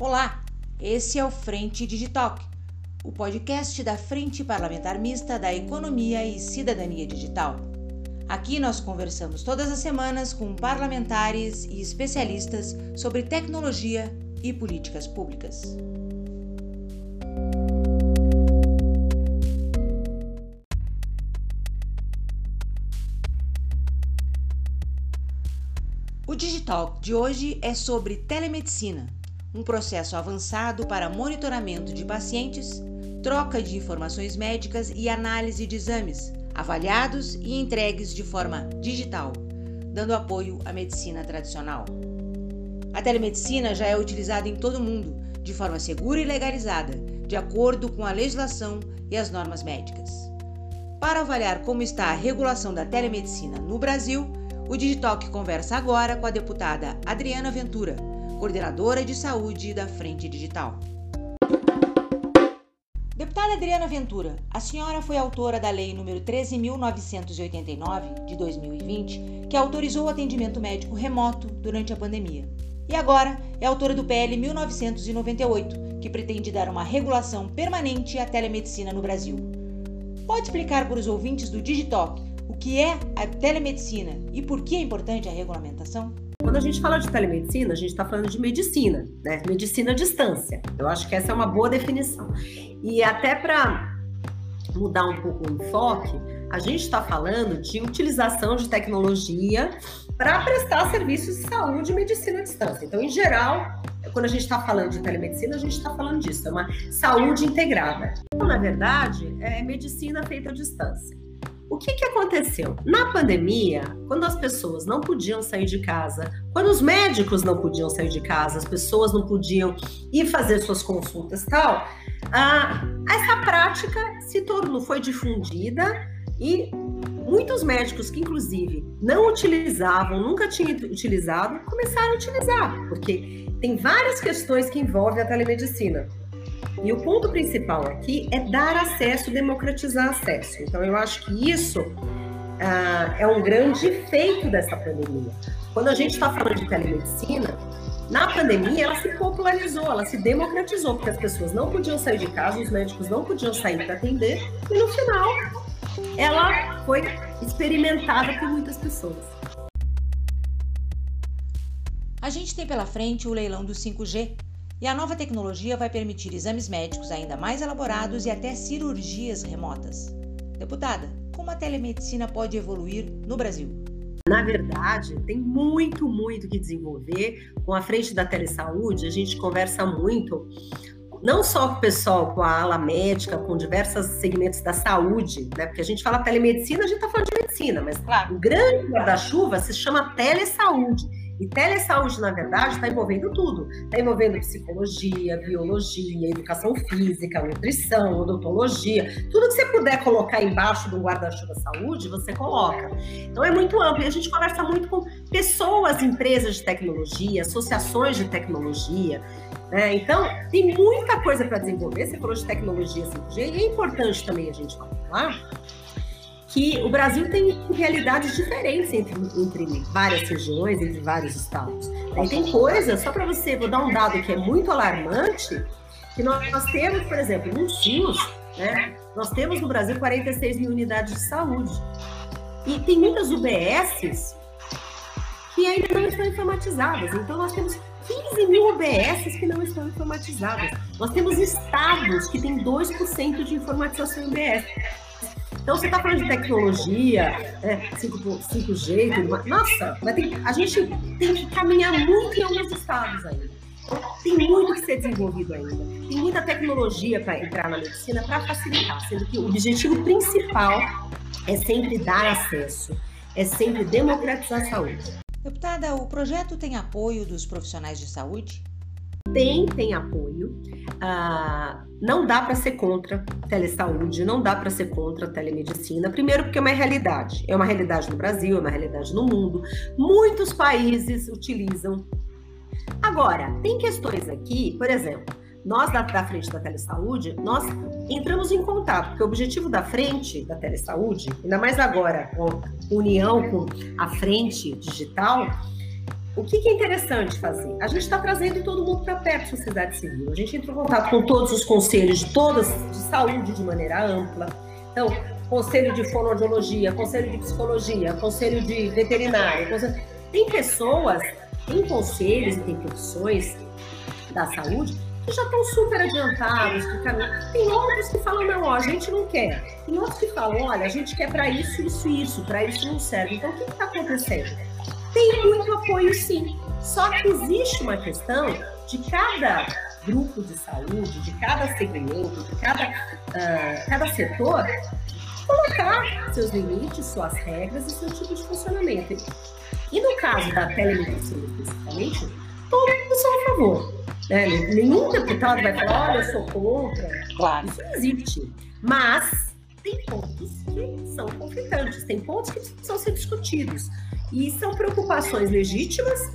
Olá, esse é o Frente Digital, o podcast da Frente Parlamentar Mista da Economia e Cidadania Digital. Aqui nós conversamos todas as semanas com parlamentares e especialistas sobre tecnologia e políticas públicas. O Digital de hoje é sobre telemedicina, um processo avançado para monitoramento de pacientes, troca de informações médicas e análise de exames, avaliados e entregues de forma digital, dando apoio à medicina tradicional. A telemedicina já é utilizada em todo o mundo, de forma segura e legalizada, de acordo com a legislação e as normas médicas. Para avaliar como está a regulação da telemedicina no Brasil, o Digitalk conversa agora com a deputada Adriana Ventura, coordenadora de saúde da Frente Digital. Deputada Adriana Ventura, a senhora foi autora da Lei nº 13.989 de 2020, que autorizou o atendimento médico remoto durante a pandemia. E agora é autora do PL 1998, que pretende dar uma regulação permanente à telemedicina no Brasil. Pode explicar para os ouvintes do Digitalk o que é a telemedicina e por que é importante a regulamentação? Quando a gente fala de telemedicina, a gente está falando de medicina, né? Medicina à distância. Eu acho que essa é uma boa definição. E até para mudar um pouco o enfoque, a gente está falando de utilização de tecnologia para prestar serviços de saúde e medicina à distância. Então, em geral, quando a gente está falando de telemedicina, a gente está falando disso, é uma saúde integrada. Então, na verdade, é medicina feita à distância. O que, que aconteceu? Na pandemia, quando as pessoas não podiam sair de casa, quando os médicos não podiam sair de casa, as pessoas não podiam ir fazer suas consultas tal, ah, essa prática se tornou, foi difundida e muitos médicos que, inclusive, não utilizavam, nunca tinham utilizado, começaram a utilizar, porque tem várias questões que envolvem a telemedicina. E o ponto principal aqui é dar acesso, democratizar acesso. Então, eu acho que isso ah, é um grande feito dessa pandemia. Quando a gente está falando de telemedicina, na pandemia ela se popularizou, ela se democratizou, porque as pessoas não podiam sair de casa, os médicos não podiam sair para atender, e no final ela foi experimentada por muitas pessoas. A gente tem pela frente o leilão do 5G, e a nova tecnologia vai permitir exames médicos ainda mais elaborados e até cirurgias remotas. Deputada, como a telemedicina pode evoluir no Brasil? Na verdade, tem muito, muito que desenvolver. Com a frente da telesaúde, a gente conversa muito, não só com o pessoal, com a ala médica, com diversos segmentos da saúde, né? Porque a gente fala telemedicina, a gente está falando de medicina, mas claro. o grande guarda-chuva se chama telesaúde. E telesaúde, na verdade, está envolvendo tudo. Está envolvendo psicologia, biologia, educação física, nutrição, odontologia. Tudo que você puder colocar embaixo do guarda-chuva saúde, você coloca. Então é muito amplo. E a gente conversa muito com pessoas, empresas de tecnologia, associações de tecnologia. Né? Então, tem muita coisa para desenvolver. Você falou de tecnologia 5G, e é importante também a gente falar que o Brasil tem realidades diferentes entre, entre várias regiões, entre vários estados. E tem coisas, só para você, vou dar um dado que é muito alarmante, que nós, nós temos, por exemplo, no SUS, né, nós temos no Brasil 46 mil unidades de saúde. E tem muitas UBSs que ainda não estão informatizadas. Então, nós temos 15 mil UBSs que não estão informatizadas. Nós temos estados que têm 2% de informatização em UBS. Então, você está falando de tecnologia, é, 5, 5G, tudo mais. Nossa, mas tem, a gente tem que caminhar muito em alguns estados ainda. Tem muito que ser desenvolvido ainda. Tem muita tecnologia para entrar na medicina para facilitar, sendo que o objetivo principal é sempre dar acesso, é sempre democratizar a saúde. Deputada, o projeto tem apoio dos profissionais de saúde? Tem, tem apoio. Ah, não dá para ser contra telesaúde, não dá para ser contra telemedicina. Primeiro, porque é uma realidade. É uma realidade no Brasil, é uma realidade no mundo. Muitos países utilizam. Agora, tem questões aqui, por exemplo, nós da, da frente da telesaúde, nós entramos em contato, porque o objetivo da frente da telesaúde, ainda mais agora com união com a frente digital, o que, que, é interessante fazer? A gente está trazendo todo mundo para perto da sociedade civil. A gente entrou em contato com todos os conselhos de todas de saúde de maneira ampla. Então, conselho de fonoaudiologia, conselho de psicologia, conselho de veterinária. Conselho... Tem pessoas, tem conselhos e tem profissões da saúde que já estão super adiantados, que caminham. Tem outros que falam, não, ó, a gente não quer. Tem outros que falam, olha, a gente quer para isso, isso, isso, para isso não serve. Então, o que está acontecendo? Tem muito apoio, sim. Só que existe uma questão de cada grupo de saúde, de cada segmento, de cada, uh, cada setor, colocar seus limites, suas regras e seu tipo de funcionamento. E no caso da telemedicina, especificamente, todos são a favor. Né? Nenhum deputado vai falar, olha, eu sou contra. Claro. Isso não existe. Mas tem pontos que são conflitantes, tem pontos que precisam ser discutidos. E são preocupações legítimas.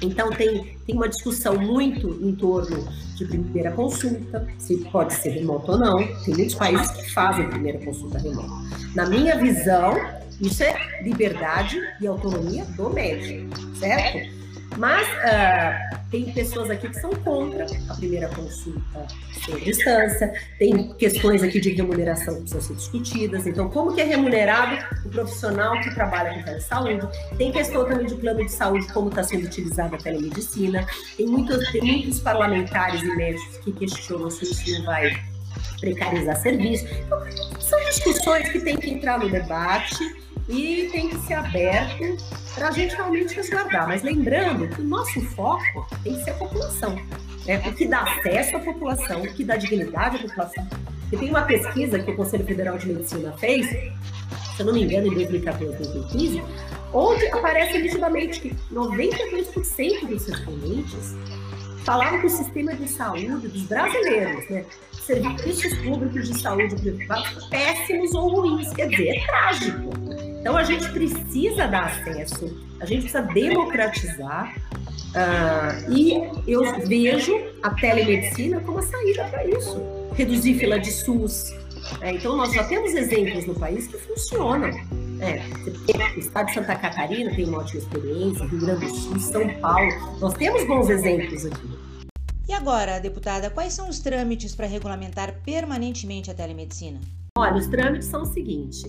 Então, tem, tem uma discussão muito em torno de primeira consulta, se pode ser remota ou não. Tem muitos países que fazem primeira consulta remota. Na minha visão, isso é liberdade e autonomia do médico, certo? Mas uh, tem pessoas aqui que são contra a primeira consulta sem distância, tem questões aqui de remuneração que precisam ser discutidas. Então, como que é remunerado o profissional que trabalha com telesaúde? Tem questão também de plano de saúde, como está sendo utilizada a telemedicina. Tem muitos, tem muitos parlamentares e médicos que questionam se isso não vai precarizar serviço. Então, são discussões que têm que entrar no debate e tem que ser aberto para a gente realmente resguardar. Mas lembrando que o nosso foco tem que ser a população. Né? O que dá acesso à população, o que dá dignidade à população. E tem uma pesquisa que o Conselho Federal de Medicina fez, se eu não me engano, em 2014, 2015, onde aparece nitidamente que 92% dos respondentes falavam que o sistema de saúde dos brasileiros, né, serviços públicos de saúde privados, péssimos ou ruins. Quer dizer, é trágico. Então a gente precisa dar acesso, a gente precisa democratizar. Uh, e eu vejo a telemedicina como a saída para isso. Reduzir fila de SUS. É, então, nós já temos exemplos no país que funcionam. É, o estado de Santa Catarina tem uma ótima experiência, Rio Grande do Sul, São Paulo. Nós temos bons exemplos aqui. E agora, deputada, quais são os trâmites para regulamentar permanentemente a telemedicina? Olha, os trâmites são o seguinte: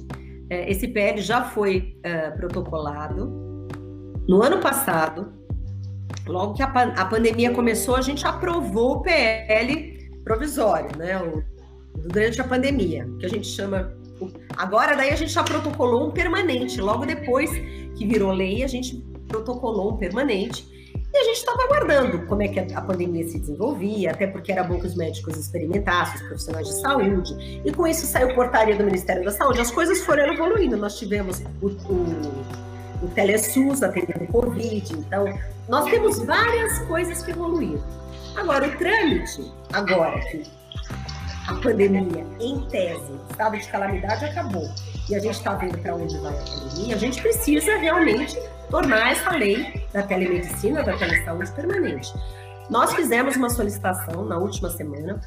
esse PL já foi é, protocolado no ano passado. Logo que a, a, pandemia começou, a gente aprovou o PL provisório, né? O, durante a pandemia, que a gente chama. Agora, daí a gente já protocolou um permanente. Logo depois que virou lei, a gente protocolou um permanente. E a gente estava aguardando como é que a pandemia se desenvolvia, até porque era bom que os médicos experimentassem, os profissionais de saúde. E com isso saiu portaria do Ministério da Saúde. As coisas foram evoluindo. Nós tivemos o, o, o TeleSUS atendendo o Covid. Então, nós temos várias coisas que evoluíram. Agora, o trâmite, agora que a pandemia, em tese, estado de calamidade acabou e a gente está vendo para onde vai a pandemia, a gente precisa realmente tornar essa lei da telemedicina, da telesaúde permanente. Nós fizemos uma solicitação na última semana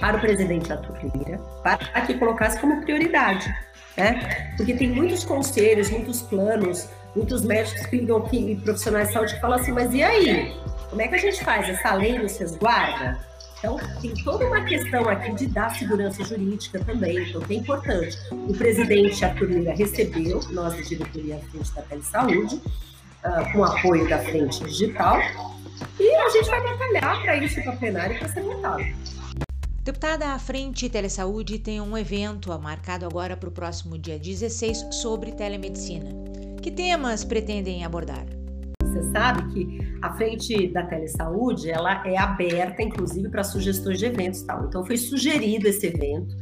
para o presidente Arthur Lira para que colocasse como prioridade, né? Porque tem muitos conselhos, muitos planos, muitos médicos que ligam aqui, profissionais de saúde que falam assim, mas e aí? Como é que a gente faz? Essa lei nos resguarda? Então, tem toda uma questão aqui de dar segurança jurídica também, então é importante. O presidente Arthur Lira recebeu, nós da diretoria frente da Telesaúde, uh, com apoio da Frente Digital, e a gente vai batalhar para isso para a plenária para ser votado. Deputada, a Frente Telesaúde tem um evento marcado agora para o próximo dia 16 sobre telemedicina. Que temas pretendem abordar? Você sabe que a frente da telesaúde ela é aberta, inclusive, para sugestões de eventos tal. Então foi sugerido esse evento,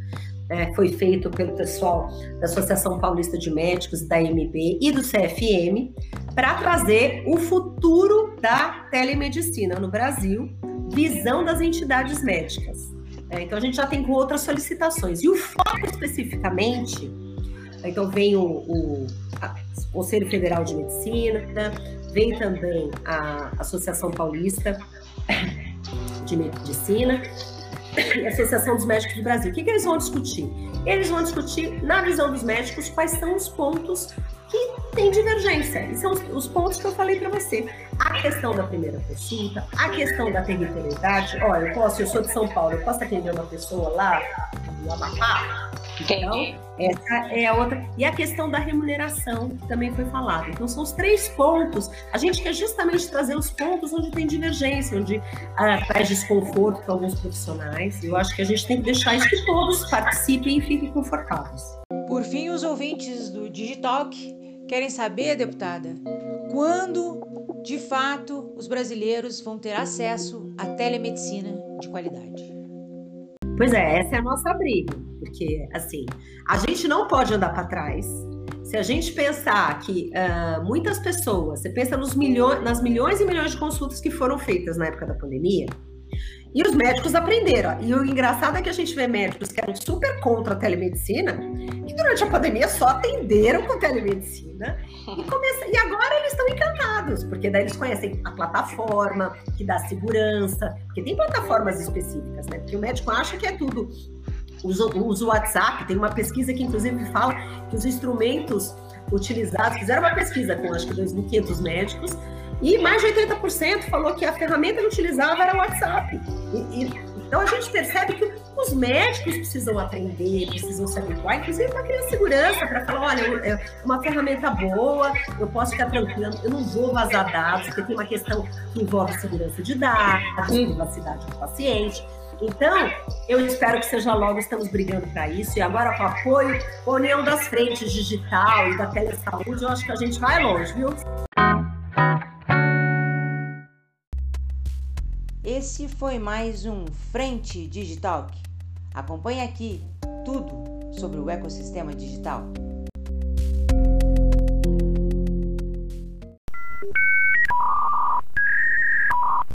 né, foi feito pelo pessoal da Associação Paulista de Médicos, da MB e do CFM, para trazer o futuro da telemedicina no Brasil, visão das entidades médicas. É, então a gente já tem outras solicitações. E o foco especificamente, então vem o, o Conselho Federal de Medicina, vem também a Associação Paulista de Medicina e a Associação dos Médicos do Brasil. O que, que eles vão discutir? Eles vão discutir, na visão dos médicos, quais são os pontos que tem divergência. E são os, os pontos que eu falei para você. A questão da primeira consulta, a questão da territorialidade. Olha, eu posso, eu sou de São Paulo, eu posso atender uma pessoa lá no Amapá? Então, essa é a outra. E a questão da remuneração, que também foi falado. Então, são os três pontos. A gente quer justamente trazer os pontos onde tem divergência, onde ah, traz desconforto para alguns profissionais. Eu acho que a gente tem que deixar isso que todos participem e fiquem confortáveis. Por fim, os ouvintes do Digitalk querem saber, deputada, quando de fato os brasileiros vão ter acesso à telemedicina de qualidade. Pois é, essa é a nossa briga, porque assim, a gente não pode andar para trás. Se a gente pensar que uh, muitas pessoas, você pensa nos milhões, nas milhões e milhões de consultas que foram feitas na época da pandemia, e os médicos aprenderam. E o engraçado é que a gente vê médicos que eram super contra a telemedicina, que durante a pandemia só atenderam com telemedicina e, começa... e agora eles estão encantados, porque daí eles conhecem a plataforma que dá segurança, porque tem plataformas específicas, né? Porque o médico acha que é tudo. Usa o WhatsApp, tem uma pesquisa que inclusive fala que os instrumentos utilizados, fizeram uma pesquisa com acho que 2.500 médicos, e mais de 80% falou que a ferramenta que utilizava era o WhatsApp. E, e, então a gente percebe que os médicos precisam aprender, precisam se habituar, inclusive para criar segurança, para falar, olha, é uma ferramenta boa, eu posso ficar tranquilo, eu não vou vazar dados, porque tem uma questão que envolve segurança de dados, privacidade do paciente. Então, eu espero que seja logo, estamos brigando para isso, e agora com apoio, com a união das frentes digital e da telesaúde, eu acho que a gente vai longe, viu? Esse foi mais um Frente Digital. Acompanhe aqui tudo sobre o ecossistema digital.